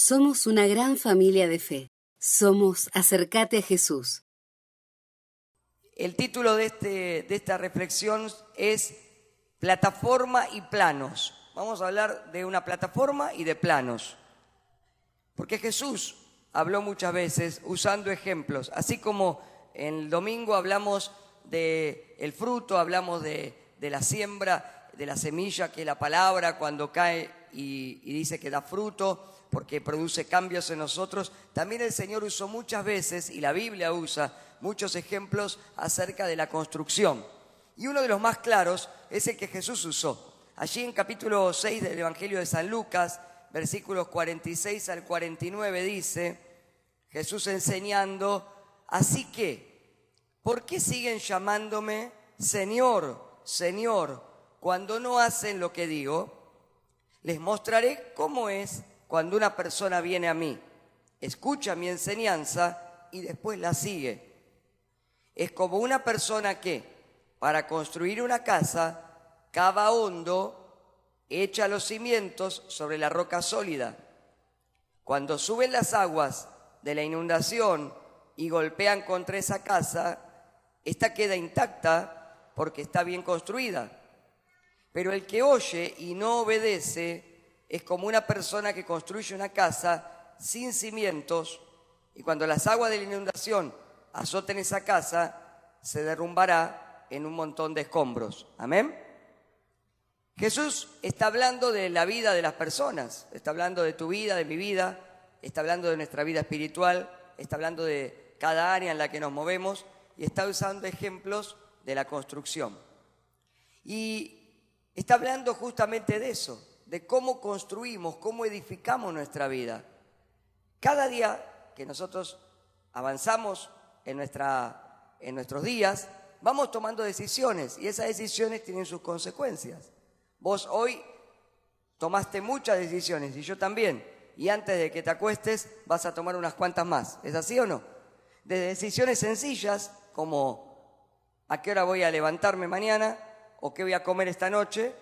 Somos una gran familia de fe. Somos Acercate a Jesús. El título de, este, de esta reflexión es Plataforma y planos. Vamos a hablar de una plataforma y de planos. Porque Jesús habló muchas veces usando ejemplos, así como en el domingo hablamos de el fruto, hablamos de, de la siembra, de la semilla, que es la palabra cuando cae y, y dice que da fruto, porque produce cambios en nosotros. También el Señor usó muchas veces, y la Biblia usa muchos ejemplos acerca de la construcción. Y uno de los más claros es el que Jesús usó. Allí en capítulo 6 del Evangelio de San Lucas, versículos 46 al 49 dice, Jesús enseñando, así que, ¿por qué siguen llamándome Señor, Señor, cuando no hacen lo que digo? Les mostraré cómo es cuando una persona viene a mí, escucha mi enseñanza y después la sigue. Es como una persona que, para construir una casa, cava hondo, echa los cimientos sobre la roca sólida. Cuando suben las aguas de la inundación y golpean contra esa casa, esta queda intacta porque está bien construida. Pero el que oye y no obedece es como una persona que construye una casa sin cimientos y cuando las aguas de la inundación azoten esa casa, se derrumbará en un montón de escombros. Amén. Jesús está hablando de la vida de las personas, está hablando de tu vida, de mi vida, está hablando de nuestra vida espiritual, está hablando de cada área en la que nos movemos y está usando ejemplos de la construcción. Y está hablando justamente de eso, de cómo construimos, cómo edificamos nuestra vida. Cada día que nosotros avanzamos en, nuestra, en nuestros días, vamos tomando decisiones y esas decisiones tienen sus consecuencias. Vos hoy tomaste muchas decisiones y yo también. Y antes de que te acuestes vas a tomar unas cuantas más. ¿Es así o no? De decisiones sencillas como a qué hora voy a levantarme mañana o qué voy a comer esta noche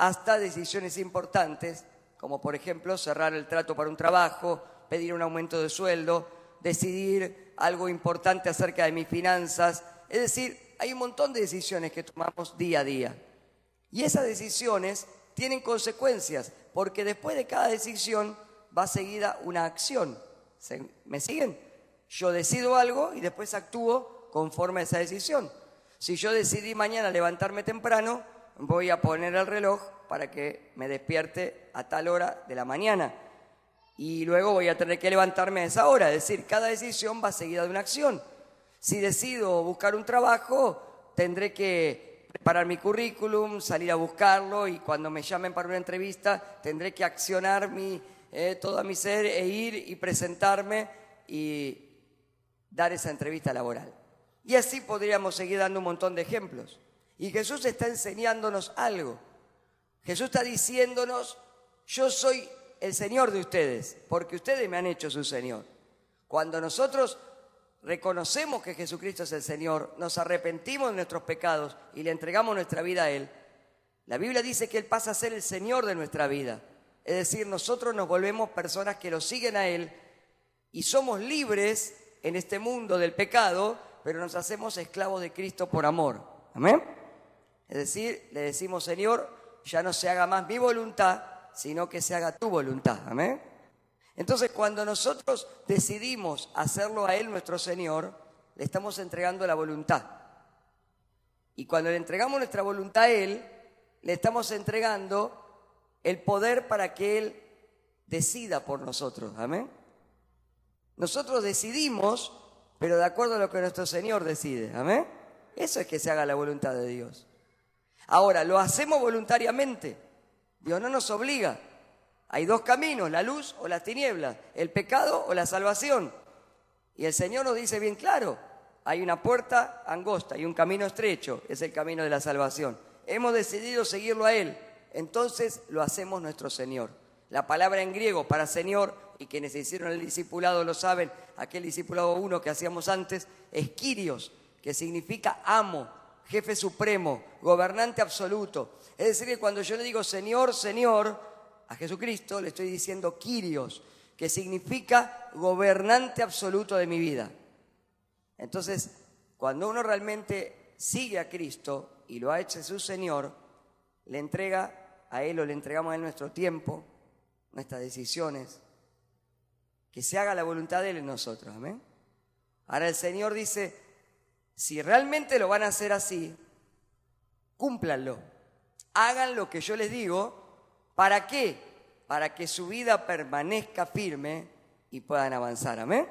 hasta decisiones importantes, como por ejemplo cerrar el trato para un trabajo, pedir un aumento de sueldo, decidir algo importante acerca de mis finanzas. Es decir, hay un montón de decisiones que tomamos día a día. Y esas decisiones tienen consecuencias, porque después de cada decisión va seguida una acción. ¿Me siguen? Yo decido algo y después actúo conforme a esa decisión. Si yo decidí mañana levantarme temprano, voy a poner el reloj para que me despierte a tal hora de la mañana. Y luego voy a tener que levantarme a esa hora. Es decir, cada decisión va seguida de una acción. Si decido buscar un trabajo, tendré que preparar mi currículum, salir a buscarlo y cuando me llamen para una entrevista, tendré que accionar mi, eh, todo mi ser e ir y presentarme y dar esa entrevista laboral. Y así podríamos seguir dando un montón de ejemplos. Y Jesús está enseñándonos algo. Jesús está diciéndonos, yo soy el Señor de ustedes, porque ustedes me han hecho su Señor. Cuando nosotros reconocemos que Jesucristo es el Señor, nos arrepentimos de nuestros pecados y le entregamos nuestra vida a Él, la Biblia dice que Él pasa a ser el Señor de nuestra vida. Es decir, nosotros nos volvemos personas que lo siguen a Él y somos libres en este mundo del pecado, pero nos hacemos esclavos de Cristo por amor. Amén. Es decir, le decimos, Señor, ya no se haga más mi voluntad, sino que se haga tu voluntad. Amén. Entonces, cuando nosotros decidimos hacerlo a Él nuestro Señor, le estamos entregando la voluntad. Y cuando le entregamos nuestra voluntad a Él, le estamos entregando el poder para que Él decida por nosotros. Amén. Nosotros decidimos, pero de acuerdo a lo que nuestro Señor decide. Amén. Eso es que se haga la voluntad de Dios. Ahora, lo hacemos voluntariamente. Dios no nos obliga. Hay dos caminos, la luz o las tinieblas, el pecado o la salvación. Y el Señor nos dice bien claro, hay una puerta angosta y un camino estrecho, es el camino de la salvación. Hemos decidido seguirlo a Él, entonces lo hacemos nuestro Señor. La palabra en griego para Señor, y quienes hicieron el discipulado lo saben, aquel discipulado uno que hacíamos antes, es Kyrios, que significa amo, jefe supremo, gobernante absoluto. Es decir, que cuando yo le digo Señor, Señor, a Jesucristo le estoy diciendo Kyrios, que significa gobernante absoluto de mi vida. Entonces, cuando uno realmente sigue a Cristo y lo ha hecho su Señor, le entrega a Él o le entregamos a Él nuestro tiempo, nuestras decisiones, que se haga la voluntad de Él en nosotros. Amén. Ahora el Señor dice, si realmente lo van a hacer así, cúmplanlo. Hagan lo que yo les digo. ¿Para qué? Para que su vida permanezca firme y puedan avanzar. Amén.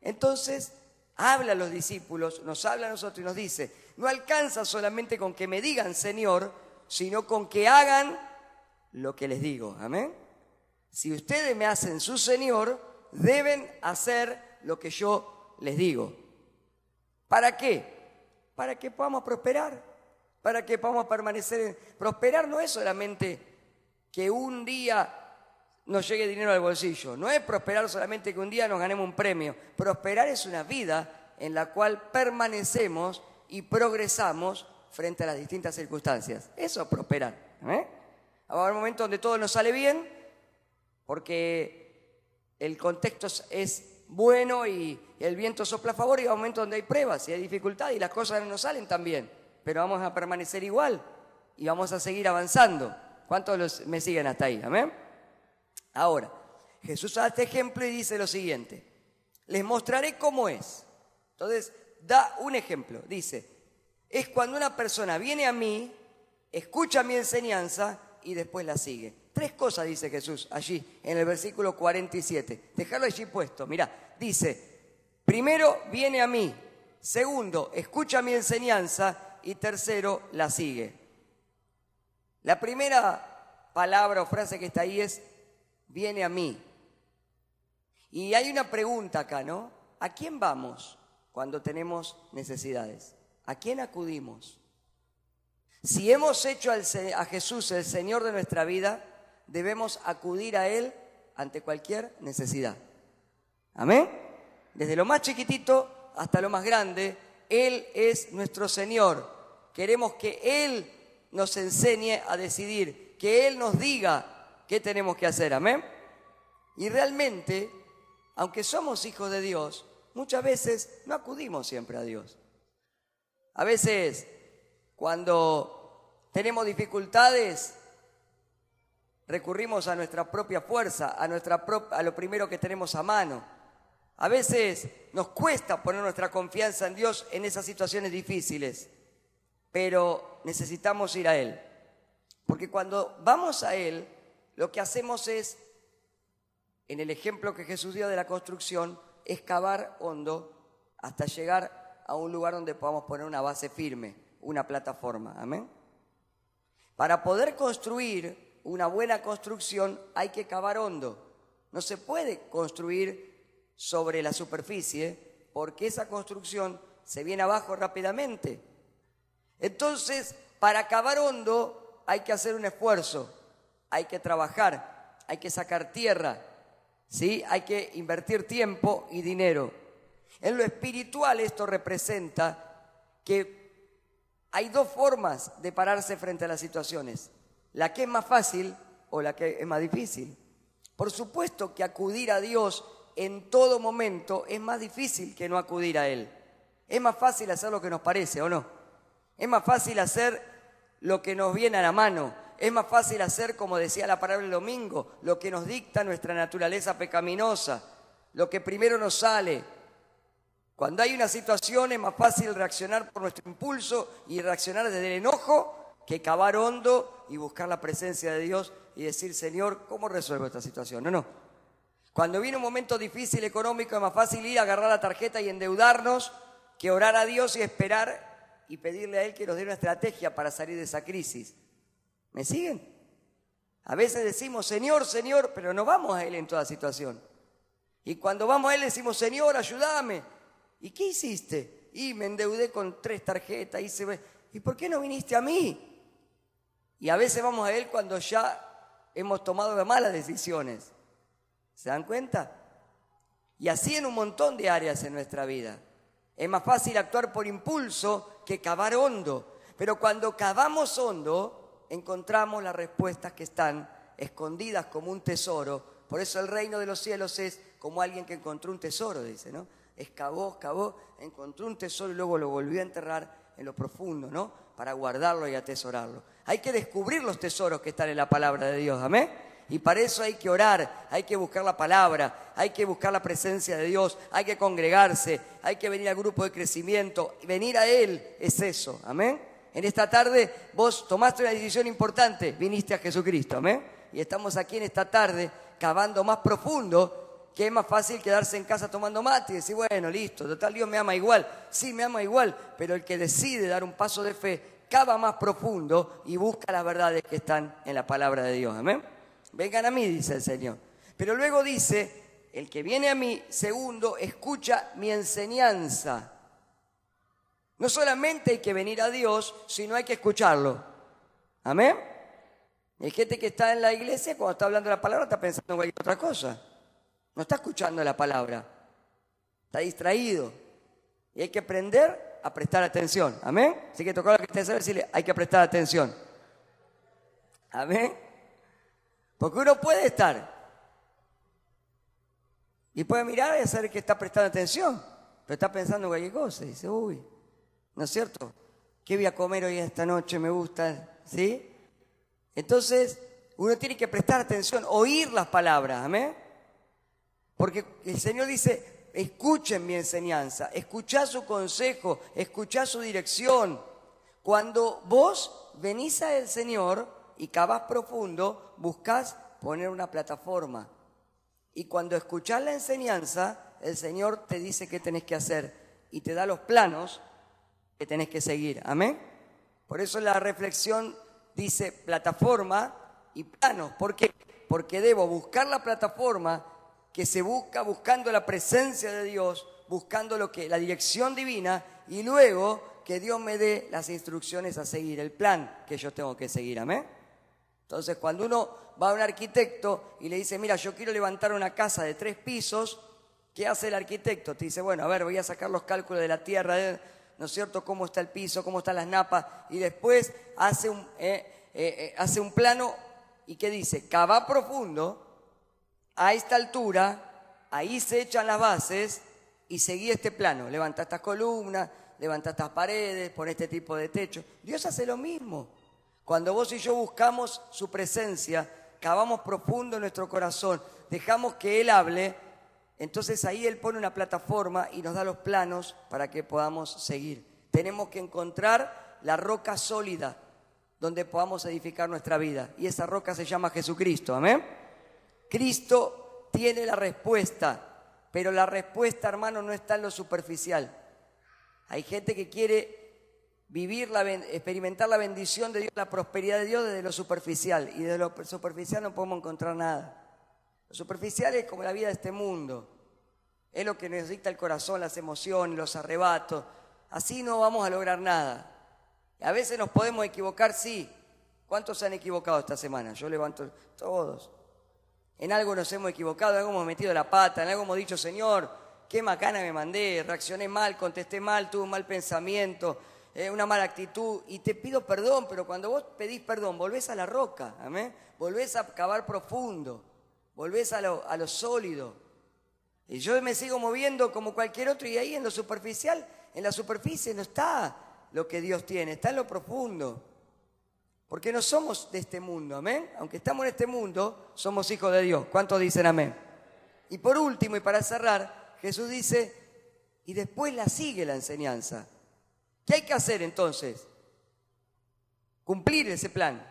Entonces, habla a los discípulos, nos habla a nosotros y nos dice, no alcanza solamente con que me digan Señor, sino con que hagan lo que les digo. Amén. Si ustedes me hacen su Señor, deben hacer lo que yo les digo. ¿Para qué? Para que podamos prosperar, para que podamos permanecer. Prosperar no es solamente que un día nos llegue dinero al bolsillo, no es prosperar solamente que un día nos ganemos un premio. Prosperar es una vida en la cual permanecemos y progresamos frente a las distintas circunstancias. Eso es prosperar. ¿eh? Va a haber donde todo nos sale bien, porque el contexto es bueno y el viento sopla a favor y hay momentos donde hay pruebas y hay dificultad y las cosas no nos salen tan bien, pero vamos a permanecer igual y vamos a seguir avanzando. ¿Cuántos me siguen hasta ahí? Amén. Ahora, Jesús da este ejemplo y dice lo siguiente, les mostraré cómo es. Entonces, da un ejemplo, dice, es cuando una persona viene a mí, escucha mi enseñanza y después la sigue. Tres cosas dice Jesús allí en el versículo 47. Dejarlo allí puesto. Mira, dice, primero viene a mí, segundo, escucha mi enseñanza y tercero, la sigue. La primera palabra o frase que está ahí es, viene a mí. Y hay una pregunta acá, ¿no? ¿A quién vamos cuando tenemos necesidades? ¿A quién acudimos? Si hemos hecho a Jesús el Señor de nuestra vida, debemos acudir a Él ante cualquier necesidad. Amén. Desde lo más chiquitito hasta lo más grande, Él es nuestro Señor. Queremos que Él nos enseñe a decidir, que Él nos diga qué tenemos que hacer. Amén. Y realmente, aunque somos hijos de Dios, muchas veces no acudimos siempre a Dios. A veces, cuando tenemos dificultades, recurrimos a nuestra propia fuerza, a, nuestra a lo primero que tenemos a mano. A veces nos cuesta poner nuestra confianza en Dios en esas situaciones difíciles, pero necesitamos ir a Él. Porque cuando vamos a Él, lo que hacemos es, en el ejemplo que Jesús dio de la construcción, excavar hondo hasta llegar a un lugar donde podamos poner una base firme, una plataforma. Amén. Para poder construir una buena construcción hay que cavar hondo. No se puede construir sobre la superficie porque esa construcción se viene abajo rápidamente. Entonces, para cavar hondo hay que hacer un esfuerzo, hay que trabajar, hay que sacar tierra, ¿sí? hay que invertir tiempo y dinero. En lo espiritual esto representa que hay dos formas de pararse frente a las situaciones la que es más fácil o la que es más difícil. Por supuesto que acudir a Dios en todo momento es más difícil que no acudir a Él. Es más fácil hacer lo que nos parece, ¿o no? Es más fácil hacer lo que nos viene a la mano. Es más fácil hacer, como decía la palabra el domingo, lo que nos dicta nuestra naturaleza pecaminosa, lo que primero nos sale. Cuando hay una situación es más fácil reaccionar por nuestro impulso y reaccionar desde el enojo que cavar hondo y buscar la presencia de Dios y decir, Señor, ¿cómo resuelvo esta situación? No, no. Cuando viene un momento difícil económico es más fácil ir a agarrar la tarjeta y endeudarnos que orar a Dios y esperar y pedirle a Él que nos dé una estrategia para salir de esa crisis. ¿Me siguen? A veces decimos, Señor, Señor, pero no vamos a Él en toda situación. Y cuando vamos a Él decimos, Señor, ayúdame. ¿Y qué hiciste? Y me endeudé con tres tarjetas, hice... ¿Y por qué no viniste a mí? Y a veces vamos a Él cuando ya hemos tomado malas decisiones. ¿Se dan cuenta? Y así en un montón de áreas en nuestra vida. Es más fácil actuar por impulso que cavar hondo. Pero cuando cavamos hondo, encontramos las respuestas que están escondidas como un tesoro Por eso el reino de los cielos es como alguien que encontró un tesoro, dice, ¿no? Excavó, excavó, encontró un tesoro y luego lo volvió a enterrar en lo profundo, ¿no? Para guardarlo y atesorarlo. Hay que descubrir los tesoros que están en la palabra de Dios, amén. Y para eso hay que orar, hay que buscar la palabra, hay que buscar la presencia de Dios, hay que congregarse, hay que venir al grupo de crecimiento. Venir a Él es eso, amén. En esta tarde vos tomaste una decisión importante, viniste a Jesucristo, amén. Y estamos aquí en esta tarde cavando más profundo, que es más fácil quedarse en casa tomando mate y decir, bueno, listo, total Dios me ama igual. Sí, me ama igual, pero el que decide dar un paso de fe, cava más profundo y busca las verdades que están en la palabra de Dios, amén. Vengan a mí, dice el Señor. Pero luego dice, el que viene a mí, segundo, escucha mi enseñanza. No solamente hay que venir a Dios, sino hay que escucharlo. Amén. Hay gente que está en la iglesia, cuando está hablando la palabra, está pensando en cualquier otra cosa. No está escuchando la palabra. Está distraído. Y hay que aprender a prestar atención. Amén. Así que toca lo que decirle, hay que prestar atención. Amén. Porque uno puede estar y puede mirar y hacer que está prestando atención, pero está pensando en cualquier cosa dice, uy, ¿no es cierto? ¿Qué voy a comer hoy esta noche? Me gusta, ¿sí? Entonces, uno tiene que prestar atención, oír las palabras, amén. Porque el Señor dice, escuchen mi enseñanza, escuchá su consejo, escuchá su dirección. Cuando vos venís al Señor, y cavas profundo, buscas poner una plataforma. Y cuando escuchas la enseñanza, el Señor te dice qué tenés que hacer y te da los planos que tenés que seguir. Amén. Por eso la reflexión dice plataforma y planos. ¿Por qué? Porque debo buscar la plataforma que se busca buscando la presencia de Dios, buscando lo que la dirección divina y luego que Dios me dé las instrucciones a seguir, el plan que yo tengo que seguir. Amén. Entonces, cuando uno va a un arquitecto y le dice, mira, yo quiero levantar una casa de tres pisos, ¿qué hace el arquitecto? Te dice, bueno, a ver, voy a sacar los cálculos de la tierra, ¿no es cierto? ¿Cómo está el piso? ¿Cómo están las napas? Y después hace un, eh, eh, eh, hace un plano y ¿qué dice? Cava profundo, a esta altura, ahí se echan las bases y seguí este plano. Levanta estas columnas, levanta estas paredes, pone este tipo de techo. Dios hace lo mismo. Cuando vos y yo buscamos su presencia, cavamos profundo en nuestro corazón, dejamos que Él hable, entonces ahí Él pone una plataforma y nos da los planos para que podamos seguir. Tenemos que encontrar la roca sólida donde podamos edificar nuestra vida. Y esa roca se llama Jesucristo. Amén. Cristo tiene la respuesta, pero la respuesta, hermano, no está en lo superficial. Hay gente que quiere vivir, la, experimentar la bendición de Dios, la prosperidad de Dios desde lo superficial. Y de lo superficial no podemos encontrar nada. Lo superficial es como la vida de este mundo. Es lo que necesita el corazón, las emociones, los arrebatos. Así no vamos a lograr nada. A veces nos podemos equivocar, sí. ¿Cuántos se han equivocado esta semana? Yo levanto todos. En algo nos hemos equivocado, en algo hemos metido la pata, en algo hemos dicho, Señor, qué macana me mandé, reaccioné mal, contesté mal, tuve un mal pensamiento, una mala actitud y te pido perdón, pero cuando vos pedís perdón, volvés a la roca, amén, volvés a cavar profundo, volvés a lo, a lo sólido. Y yo me sigo moviendo como cualquier otro y ahí en lo superficial, en la superficie no está lo que Dios tiene, está en lo profundo. Porque no somos de este mundo, amén. Aunque estamos en este mundo, somos hijos de Dios. ¿Cuántos dicen amén? Y por último, y para cerrar, Jesús dice, y después la sigue la enseñanza. ¿Qué hay que hacer entonces? Cumplir ese plan.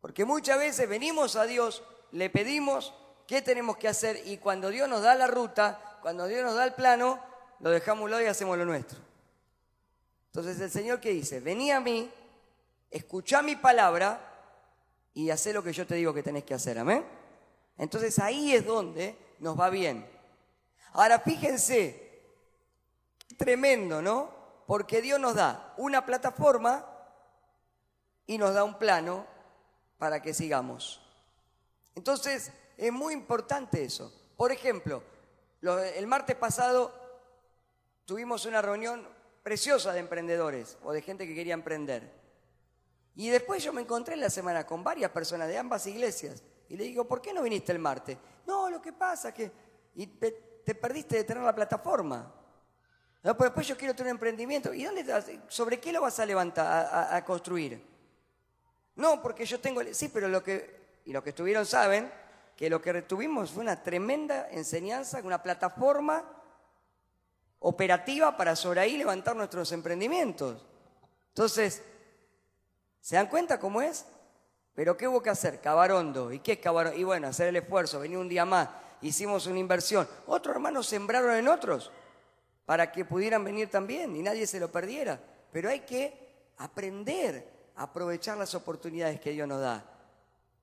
Porque muchas veces venimos a Dios, le pedimos qué tenemos que hacer y cuando Dios nos da la ruta, cuando Dios nos da el plano, lo dejamos a un lado y hacemos lo nuestro. Entonces el Señor que dice, vení a mí, escucha mi palabra y haz lo que yo te digo que tenés que hacer. Amén. Entonces ahí es donde nos va bien. Ahora fíjense, tremendo, ¿no? Porque Dios nos da una plataforma y nos da un plano para que sigamos. Entonces, es muy importante eso. Por ejemplo, el martes pasado tuvimos una reunión preciosa de emprendedores o de gente que quería emprender. Y después yo me encontré en la semana con varias personas de ambas iglesias Y le digo, ¿por qué no viniste el martes? No, lo que pasa es que y te, perdiste de tener la plataforma. No, pues después yo quiero tener un emprendimiento. ¿Y dónde, sobre qué lo vas a levantar, a, a construir? No, porque yo tengo... Sí, pero lo que... Y los que estuvieron saben que lo que retuvimos fue una tremenda enseñanza, una plataforma operativa para sobre ahí levantar nuestros emprendimientos. Entonces, ¿se dan cuenta cómo es? Pero ¿qué hubo que hacer? Cavar hondo. ¿Y qué es cavar Y bueno, hacer el esfuerzo, venir un día más, hicimos una inversión. Otros hermanos sembraron en otros para que pudieran venir también y nadie se lo perdiera. Pero hay que aprender a aprovechar las oportunidades que Dios nos da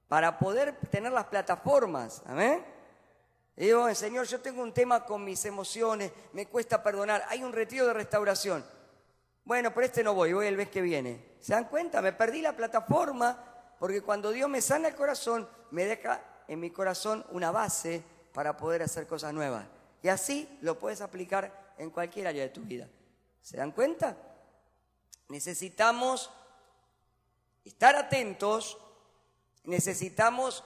para poder tener las plataformas. Amén. Digo, Señor, yo tengo un tema con mis emociones, me cuesta perdonar. Hay un retiro de restauración. Bueno, pero este no voy, voy el mes que viene. ¿Se dan cuenta? Me perdí la plataforma porque cuando Dios me sana el corazón, me deja en mi corazón una base para poder hacer cosas nuevas. Y así lo puedes aplicar en cualquier área de tu vida. ¿Se dan cuenta? Necesitamos estar atentos necesitamos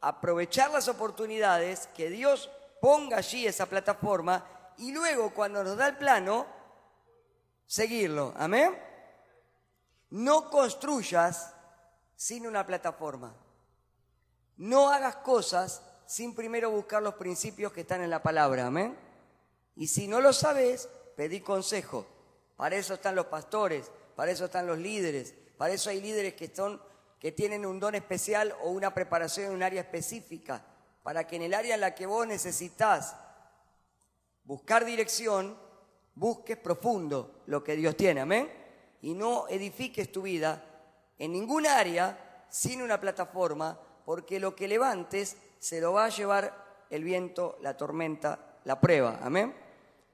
aprovechar las oportunidades, que Dios ponga allí esa plataforma y luego cuando nos da el plano, seguirlo. Amén. No construyas sin una plataforma. No hagas cosas sin primero buscar los principios que están en la palabra. Amén. Y si no lo sabes, pedí consejo. Para eso están los pastores, para eso están los líderes, para eso hay líderes que son que tienen un don especial o una preparación en un área específica, para que en el área en la que vos necesitas buscar dirección, busques profundo lo que Dios tiene, amén. Y no edifiques tu vida en ningún área sin una plataforma, porque lo que levantes se lo va a llevar el viento, la tormenta, la prueba, amén.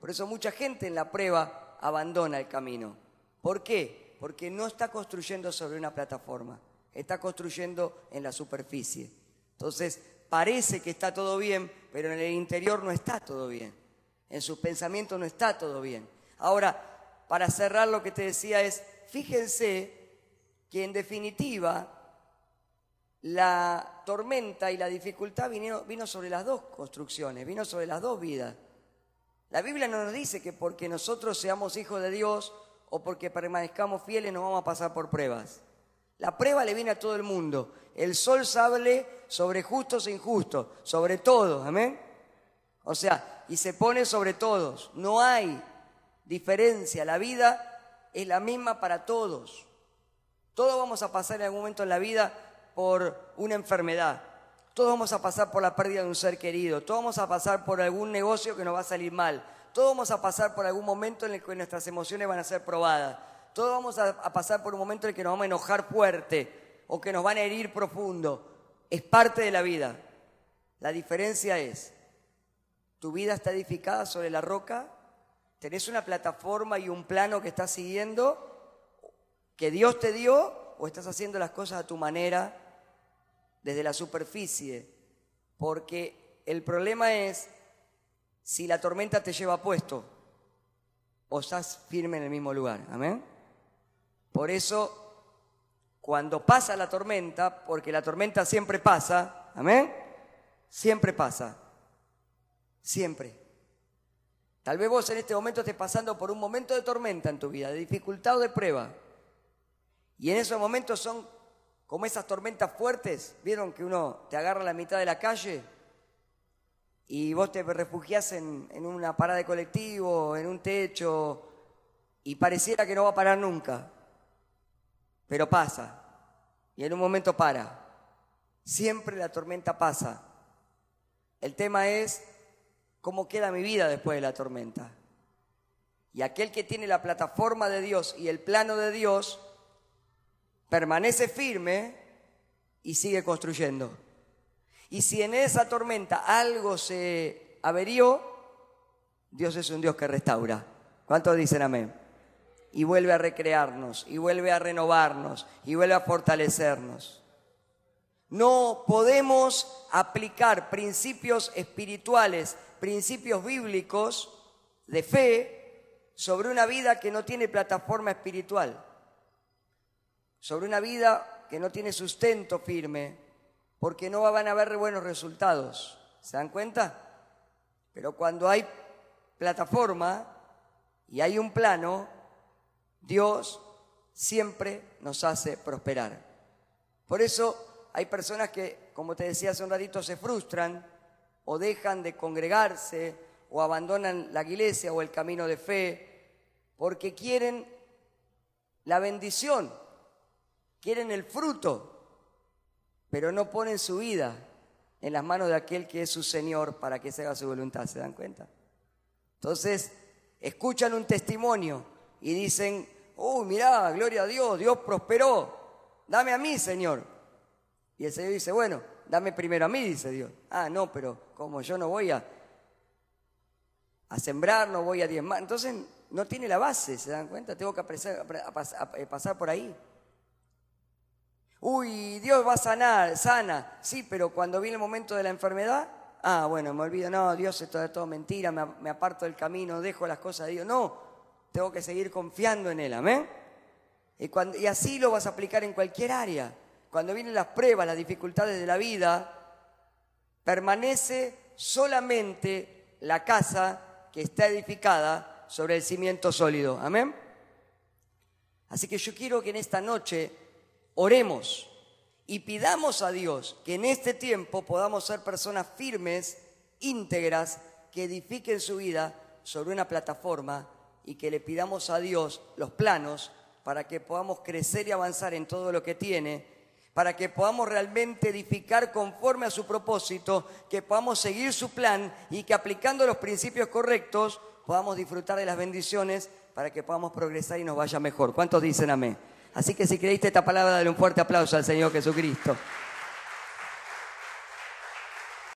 Por eso mucha gente en la prueba abandona el camino. ¿Por qué? Porque no está construyendo sobre una plataforma está construyendo en la superficie. Entonces, parece que está todo bien, pero en el interior no está todo bien. En sus pensamientos no está todo bien. Ahora, para cerrar lo que te decía es, fíjense que en definitiva la tormenta y la dificultad vino, vino sobre las dos construcciones, vino sobre las dos vidas. La Biblia no nos dice que porque nosotros seamos hijos de Dios o porque permanezcamos fieles nos vamos a pasar por pruebas. La prueba le viene a todo el mundo. El sol sale sobre justos e injustos, sobre todos, amén. O sea, y se pone sobre todos. No hay diferencia. La vida es la misma para todos. Todos vamos a pasar en algún momento en la vida por una enfermedad. Todos vamos a pasar por la pérdida de un ser querido. Todos vamos a pasar por algún negocio que nos va a salir mal. Todos vamos a pasar por algún momento en el que nuestras emociones van a ser probadas. Todos vamos a, pasar por un momento en el que nos vamos a enojar fuerte o que nos van a herir profundo. Es parte de la vida. La diferencia es, tu vida está edificada sobre la roca, tenés una plataforma y un plano que estás siguiendo, que Dios te dio, o estás haciendo las cosas a tu manera, desde la superficie. Porque el problema es si la tormenta te lleva puesto o estás firme en el mismo lugar. Amén. Por eso, cuando pasa la tormenta, porque la tormenta siempre pasa, amén, siempre pasa, siempre. Tal vez vos en este momento estés pasando por un momento de tormenta en tu vida, de dificultad o de prueba. Y en esos momentos son como esas tormentas fuertes. ¿Vieron que uno te agarra a la mitad de la calle y vos te refugiás en, en una parada de colectivo, en un techo, y pareciera que no va a parar nunca? pero pasa. Y en un momento para. Siempre la tormenta pasa. El tema es cómo queda mi vida después de la tormenta. Y aquel que tiene la plataforma de Dios y el plano de Dios, permanece firme y sigue construyendo. Y si en esa tormenta algo se averió, Dios es un Dios que restaura. ¿Cuántos dicen amén? y vuelve a recrearnos, y vuelve a renovarnos, y vuelve a fortalecernos. No podemos aplicar principios espirituales, principios bíblicos de fe sobre una vida que no tiene plataforma espiritual, sobre una vida que no tiene sustento firme, porque no van a haber buenos resultados. ¿Se dan cuenta? Pero cuando hay plataforma y hay un plano, Dios siempre nos hace prosperar. Por eso hay personas que, como te decía hace un ratito, se frustran o dejan de congregarse o abandonan la iglesia o el camino de fe porque quieren la bendición, quieren el fruto, pero no ponen su vida en las manos de aquel que es su Señor para que se haga su voluntad, ¿se dan cuenta? Entonces, escuchan un testimonio y dicen, uy, mirá, gloria a Dios, Dios prosperó, dame a mí, Señor. Y el Señor dice, bueno, dame primero a mí, dice Dios. Ah, no, pero como yo no voy a, a sembrar, no voy a diezmar, entonces no tiene la base, ¿se dan cuenta? Tengo que a pasar por ahí. Uy, Dios va a sanar, sana. Sí, pero cuando viene el momento de la enfermedad, ah, bueno, me olvido, no, Dios es todo, mentira, me, aparto del camino, dejo las cosas de Dios. No, tengo que seguir confiando en Él, amén. Y, y así lo vas a aplicar en cualquier área. Cuando vienen las pruebas, las dificultades de la vida, permanece solamente la casa que está edificada sobre el cimiento sólido. Amén. Así que yo quiero que en esta noche oremos y pidamos a Dios que en este tiempo podamos ser personas firmes, íntegras, que edifiquen su vida sobre una plataforma y que le pidamos a Dios los planos para que podamos crecer y avanzar en todo lo que tiene, para que podamos realmente edificar conforme a su propósito, que podamos seguir su plan y que aplicando los principios correctos podamos disfrutar de las bendiciones para que podamos progresar y nos vaya mejor. ¿Cuántos dicen amén? Así que si creíste esta palabra, dale un fuerte aplauso al Señor Jesucristo.